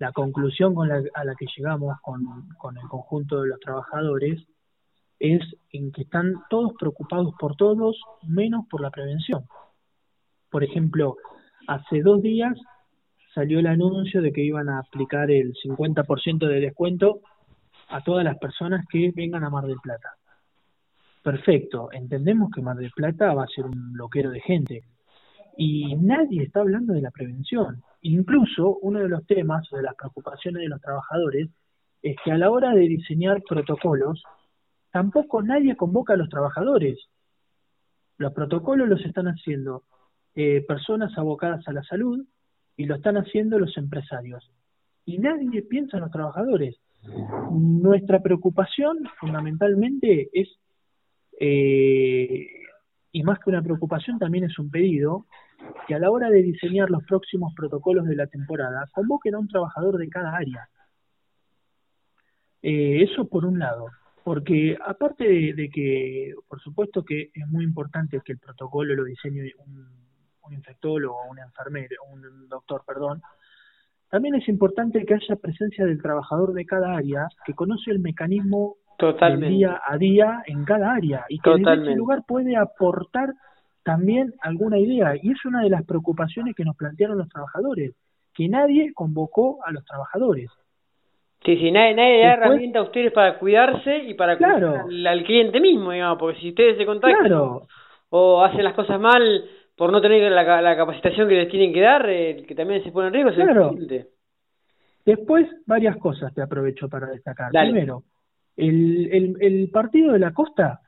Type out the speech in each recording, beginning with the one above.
la conclusión con la, a la que llegamos con, con el conjunto de los trabajadores es en que están todos preocupados por todos, menos por la prevención. Por ejemplo, hace dos días salió el anuncio de que iban a aplicar el 50% de descuento a todas las personas que vengan a Mar del Plata. Perfecto, entendemos que Mar del Plata va a ser un loquero de gente y nadie está hablando de la prevención. Incluso uno de los temas o de las preocupaciones de los trabajadores es que a la hora de diseñar protocolos, tampoco nadie convoca a los trabajadores. Los protocolos los están haciendo eh, personas abocadas a la salud y lo están haciendo los empresarios. Y nadie piensa en los trabajadores. Nuestra preocupación fundamentalmente es, eh, y más que una preocupación también es un pedido, que a la hora de diseñar los próximos protocolos de la temporada convoquen a un trabajador de cada área. Eh, eso por un lado, porque aparte de, que, por supuesto que es muy importante que el protocolo lo diseñe un, un infectólogo, un enfermero, un doctor, perdón, también es importante que haya presencia del trabajador de cada área que conoce el mecanismo del día a día en cada área y que en ese lugar puede aportar también alguna idea. Y es una de las preocupaciones que nos plantearon los trabajadores, que nadie convocó a los trabajadores. Sí, sí, nadie, nadie da herramienta a ustedes para cuidarse y para cuidar al, cliente mismo, digamos, porque si ustedes se contactan o hacen las cosas mal por no tener la, la capacitación que les tienen que dar, eh, que también se pone en riesgo, claro. Después, varias cosas te aprovecho para destacar. Primero, el, el, el Partido de la Costa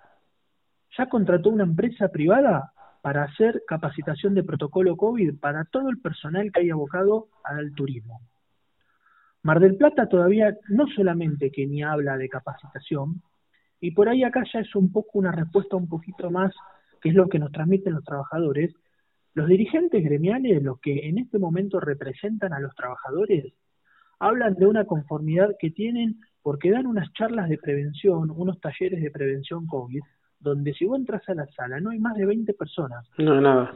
ya contrató una empresa privada para hacer capacitación de protocolo COVID para todo el personal que haya abocado al turismo. Mar del Plata todavía no solamente que ni habla de capacitación, y por ahí acá ya es un poco una respuesta un poquito más, que es lo que nos transmiten los trabajadores, los dirigentes gremiales, los que en este momento representan a los trabajadores, hablan de una conformidad que tienen porque dan unas charlas de prevención, unos talleres de prevención COVID, donde si vos entras a la sala no hay más de 20 personas. No, nada.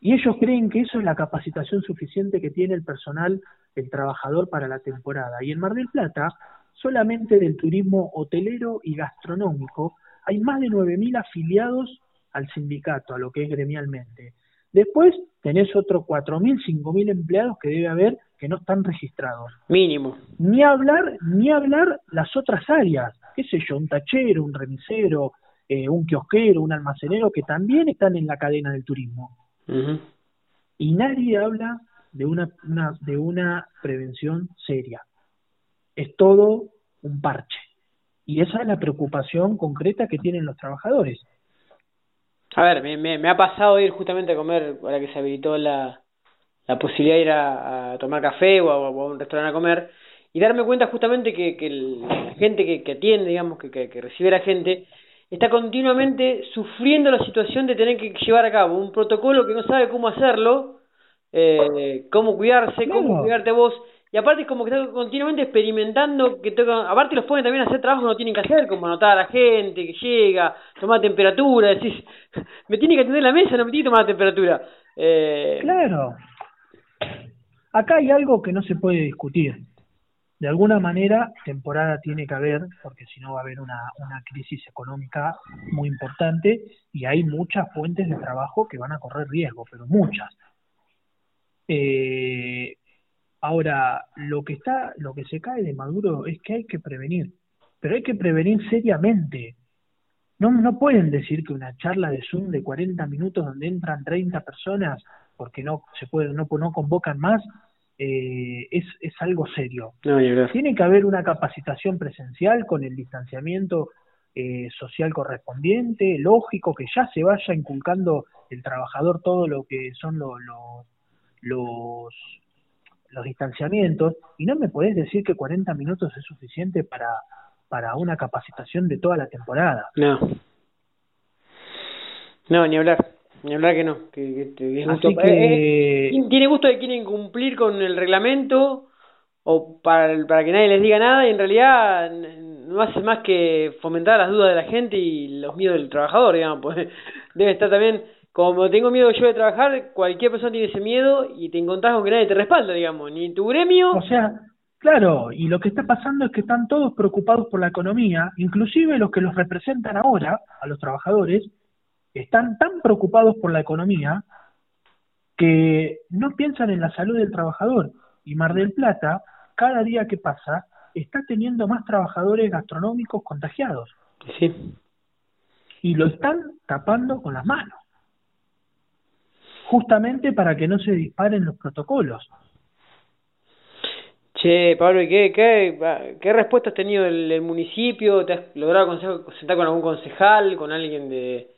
Y ellos creen que eso es la capacitación suficiente que tiene el personal, el trabajador para la temporada. Y en Mar del Plata, solamente del turismo hotelero y gastronómico, hay más de 9.000 afiliados al sindicato, a lo que es gremialmente. Después tenés otros 4.000, 5.000 empleados que debe haber que no están registrados. Mínimo. Ni hablar, ni hablar las otras áreas, qué sé yo, un tachero, un remisero, eh, un kiosquero, un almacenero, que también están en la cadena del turismo. Y nadie habla de una, una, de una prevención seria. Es todo un parche. Y esa es la preocupación concreta que tienen los trabajadores. A ver, me, me, ha pasado ir justamente a comer, ahora que se habilitó la, la posibilidad de ir a, tomar café o a, un restaurante a comer, y darme cuenta justamente que, que la gente que, que atiende, digamos, que, que, recibe a la gente, está continuamente sufriendo la situación de tener que llevar a cabo un protocolo que no sabe cómo hacerlo, eh, cómo cuidarse, cómo cuidarte vos, y aparte es como que está continuamente experimentando, que toca, aparte los ponen también a hacer trabajos que no tienen que hacer, como anotar a la gente que llega, tomar temperatura, decís, me tiene que atender la mesa, no me tiene que tomar la temperatura. Eh... Claro. Acá hay algo que no se puede discutir. De alguna manera, temporada tiene que haber, porque si no va a haber una, una crisis económica muy importante y hay muchas fuentes de trabajo que van a correr riesgo, pero muchas. Eh, Ahora, lo que está, lo que se cae de Maduro es que hay que prevenir, pero hay que prevenir seriamente. No, no pueden decir que una charla de Zoom de 40 minutos donde entran 30 personas porque no se puede, no, no convocan más, eh, es, es algo serio. Tiene que haber una capacitación presencial con el distanciamiento eh, social correspondiente, lógico, que ya se vaya inculcando el trabajador todo lo que son los, los los distanciamientos y no me podés decir que 40 minutos es suficiente para, para una capacitación de toda la temporada. No. No, ni hablar. Ni hablar que no. Que, que, Así que... Eh, tiene gusto de que quieren cumplir con el reglamento o para, para que nadie les diga nada y en realidad no hace más que fomentar las dudas de la gente y los miedos del trabajador, digamos. Pues debe estar también como tengo miedo yo de trabajar, cualquier persona tiene ese miedo y te encontrás con que nadie te respalda, digamos, ni tu gremio, o sea, Claro, y lo que está pasando es que están todos preocupados por la economía, inclusive los que los representan ahora, a los trabajadores, están tan preocupados por la economía que no piensan en la salud del trabajador. Y Mar del Plata, cada día que pasa, está teniendo más trabajadores gastronómicos contagiados. Sí. Y lo están tapando con las manos. Justamente para que no se disparen los protocolos. Che, Pablo, ¿y qué, qué, qué respuesta has tenido del, municipio? ¿Te has logrado sentar con algún concejal, con alguien de,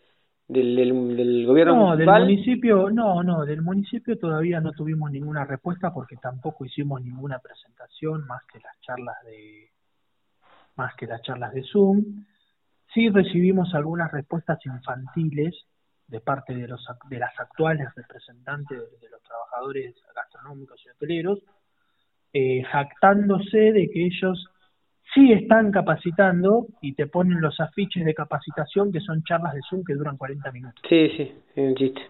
del, del, gobierno no, del municipio, no, no, del municipio todavía no tuvimos ninguna respuesta porque tampoco hicimos ninguna presentación más que las charlas de más que las charlas de Zoom. Sí recibimos algunas respuestas infantiles de parte de los de las actuales representantes de los trabajadores gastronómicos y hoteleros eh, jactándose de que ellos sí están capacitando y te ponen los afiches de capacitación que son charlas de Zoom que duran 40 minutos. Sí, sí, es un chiste.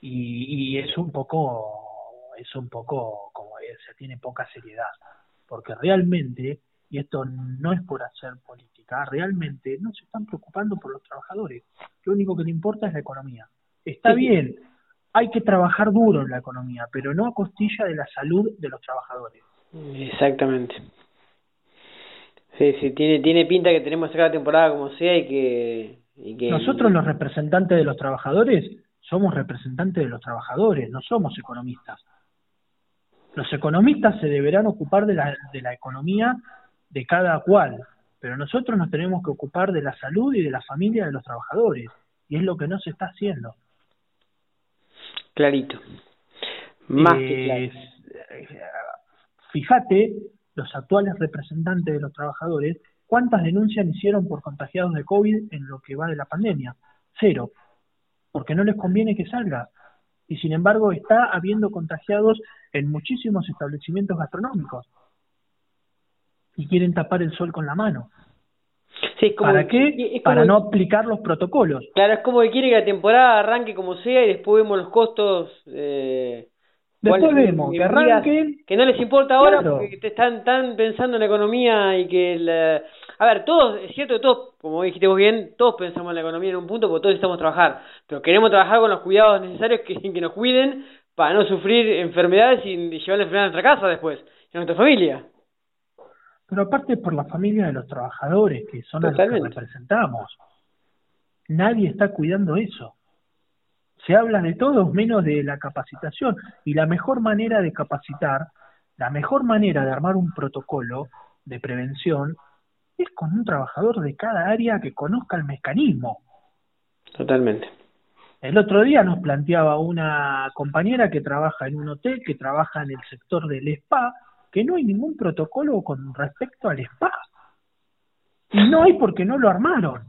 Y, y es un poco, es un poco como se tiene poca seriedad, porque realmente, y esto no es por hacer política, realmente no se están preocupando por los trabajadores. Lo único que le importa es la economía. Está bien, hay que trabajar duro en la economía, pero no a costilla de la salud de los trabajadores. Exactamente. Sí, sí, tiene, tiene pinta que tenemos cada temporada como sea y que, y que... Nosotros los representantes de los trabajadores somos representantes de los trabajadores, no somos economistas. Los economistas se deberán ocupar de la, de la economía de cada cual, pero nosotros nos tenemos que ocupar de la salud y de la familia de los trabajadores, y es lo que no se está haciendo. Clarito. Más que claro. Eh, fíjate, los actuales representantes de los trabajadores, cuántas denuncias hicieron por contagiados de COVID en lo que va de la pandemia. Cero. Porque no les conviene que salga. Y sin embargo está habiendo contagiados en muchísimos establecimientos gastronómicos. Y quieren tapar el sol con la mano. Sí, como ¿Para qué? Para no aplicar los protocolos. Claro, es como que quiere que la temporada arranque como sea y después vemos los costos. Eh, después vemos que arranquen. Que no les importa ahora porque están, están pensando en la economía y que. La... A ver, todos, es cierto que todos, como dijiste vos bien, todos pensamos en la economía en un punto porque todos necesitamos trabajar. Pero queremos trabajar con los cuidados necesarios que, que nos cuiden para no sufrir enfermedades y llevar la enfermedad a nuestra casa después, y a nuestra familia pero aparte por la familia de los trabajadores, que son los que representamos. Nadie está cuidando eso. Se habla de todo menos de la capacitación. Y la mejor manera de capacitar, la mejor manera de armar un protocolo de prevención es con un trabajador de cada área que conozca el mecanismo. Totalmente. El otro día nos planteaba una compañera que trabaja en un hotel, que trabaja en el sector del spa, que no hay ningún protocolo con respecto al spa. Y no hay porque no lo armaron,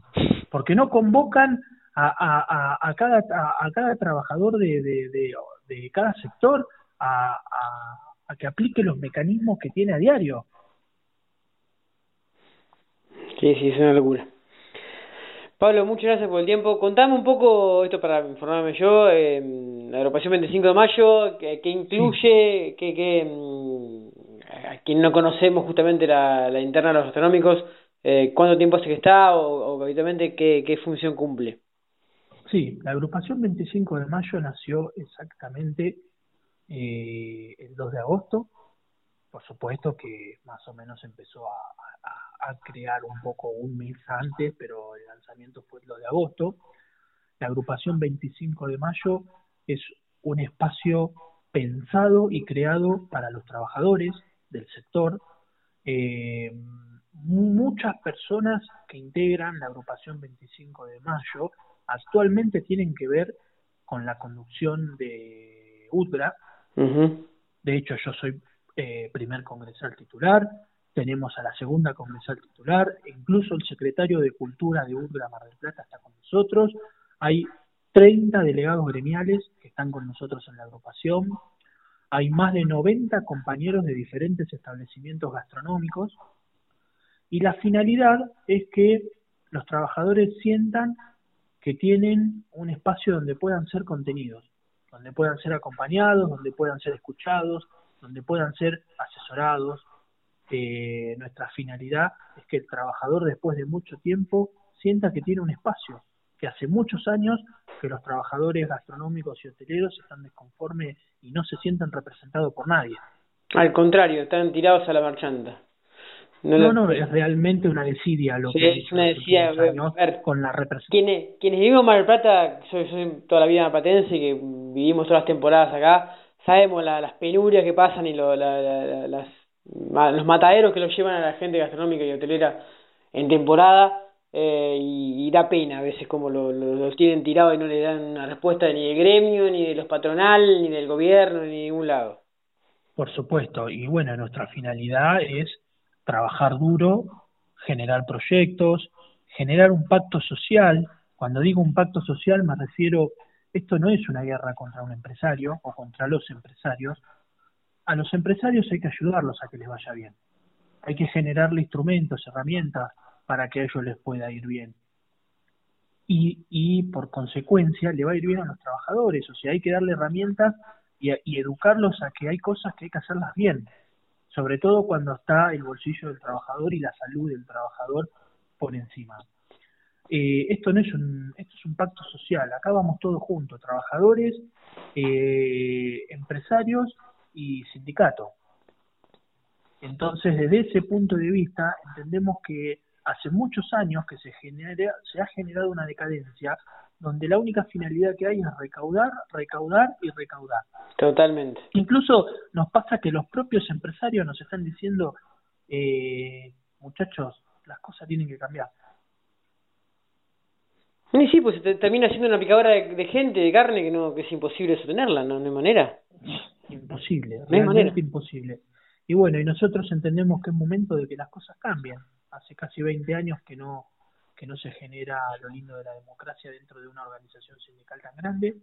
porque no convocan a, a, a, cada, a, cada trabajador de, de, de, cada sector a, a, que aplique los mecanismos que tiene a diario. Sí, sí, es una locura. Pablo, muchas gracias por el tiempo. Contame un poco, esto para informarme yo, eh, la agrupación 25 de mayo, ¿qué, incluye? ¿Qué, qué, mm, a quien no conocemos justamente la, la interna de los astronómicos, eh, ¿cuánto tiempo hace que está o, o habitualmente qué, qué función cumple? Sí, la agrupación 25 de mayo nació exactamente eh, el 2 de agosto. Por supuesto que más o menos empezó a, crear un poco un mes antes, pero el lanzamiento fue el 2 de agosto. La agrupación 25 de mayo es un espacio pensado y creado para los trabajadores, del sector, eh, muchas personas que integran la agrupación 25 de mayo actualmente tienen que ver con la conducción de UDRA. De hecho, yo soy eh, primer congresal titular, tenemos a la segunda congresal titular, incluso el secretario de Cultura de UDRA Mar del Plata está con nosotros, hay 30 delegados gremiales que están con nosotros en la agrupación, hay más de 90 compañeros de diferentes establecimientos gastronómicos. Y la finalidad es que los trabajadores sientan que tienen un espacio donde puedan ser contenidos, donde puedan ser acompañados, donde puedan ser escuchados, donde puedan ser asesorados. eh, nuestra finalidad es que el trabajador después de mucho tiempo sienta que tiene un espacio, que hace muchos años que los trabajadores gastronómicos y hoteleros están desconformes y no se sienten representados por nadie. Al contrario, están tirados a la marchanta. No, no, es realmente una desidia lo que es una desidia con la representación. Quienes, quienes vivimos en Mar del Plata, soy, soy toda la vida marplatense y que vivimos todas las temporadas acá, sabemos las penurias que pasan y lo, la, las, los mataderos que los llevan a la gente gastronómica y hotelera en temporada eh, y, da pena a veces como lo, lo, tienen tirado y no le dan una respuesta ni del gremio, ni de los patronales, ni del gobierno, ni de ningún lado. Por supuesto, y bueno, nuestra finalidad es trabajar duro, generar proyectos, generar un pacto social. Cuando digo un pacto social me refiero, esto no es una guerra contra un empresario o contra los empresarios. A los empresarios hay que ayudarlos a que les vaya bien. Hay que generarle instrumentos, herramientas para que a ellos les pueda ir bien. Y, y por consecuencia le va a ir bien a los trabajadores. O sea, hay que darle herramientas y, y educarlos a que hay cosas que hay que hacerlas bien sobre todo cuando está el bolsillo del trabajador y la salud del trabajador por encima. Eh, esto no es un, esto es un pacto social, acá vamos todos juntos, trabajadores, eh, empresarios y sindicatos. Entonces, desde ese punto de vista, entendemos que hace muchos años que se, genera, se ha generado una decadencia donde la única finalidad que hay es recaudar, recaudar y recaudar. Totalmente. Incluso nos pasa que los propios empresarios nos están diciendo, eh, muchachos, las cosas tienen que cambiar. Sí, sí, pues termina siendo una picadora de, gente, de carne, que no que es imposible sostenerla, ¿no? No hay manera. Imposible, no realmente manera. imposible. Y bueno, y nosotros entendemos que es momento de que las cosas cambien. Hace casi 20 años que no que no se genera lo lindo de la democracia dentro de una organización sindical tan grande.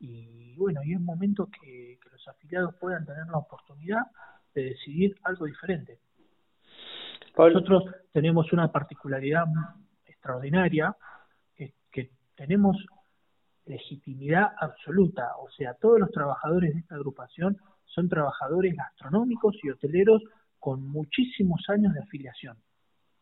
Y bueno, y es momento que, los afiliados puedan tener la oportunidad de decidir algo diferente. Nosotros tenemos una particularidad extraordinaria, que, que tenemos legitimidad absoluta, o sea, todos los trabajadores de esta agrupación son trabajadores gastronómicos y hoteleros con muchísimos años de afiliación.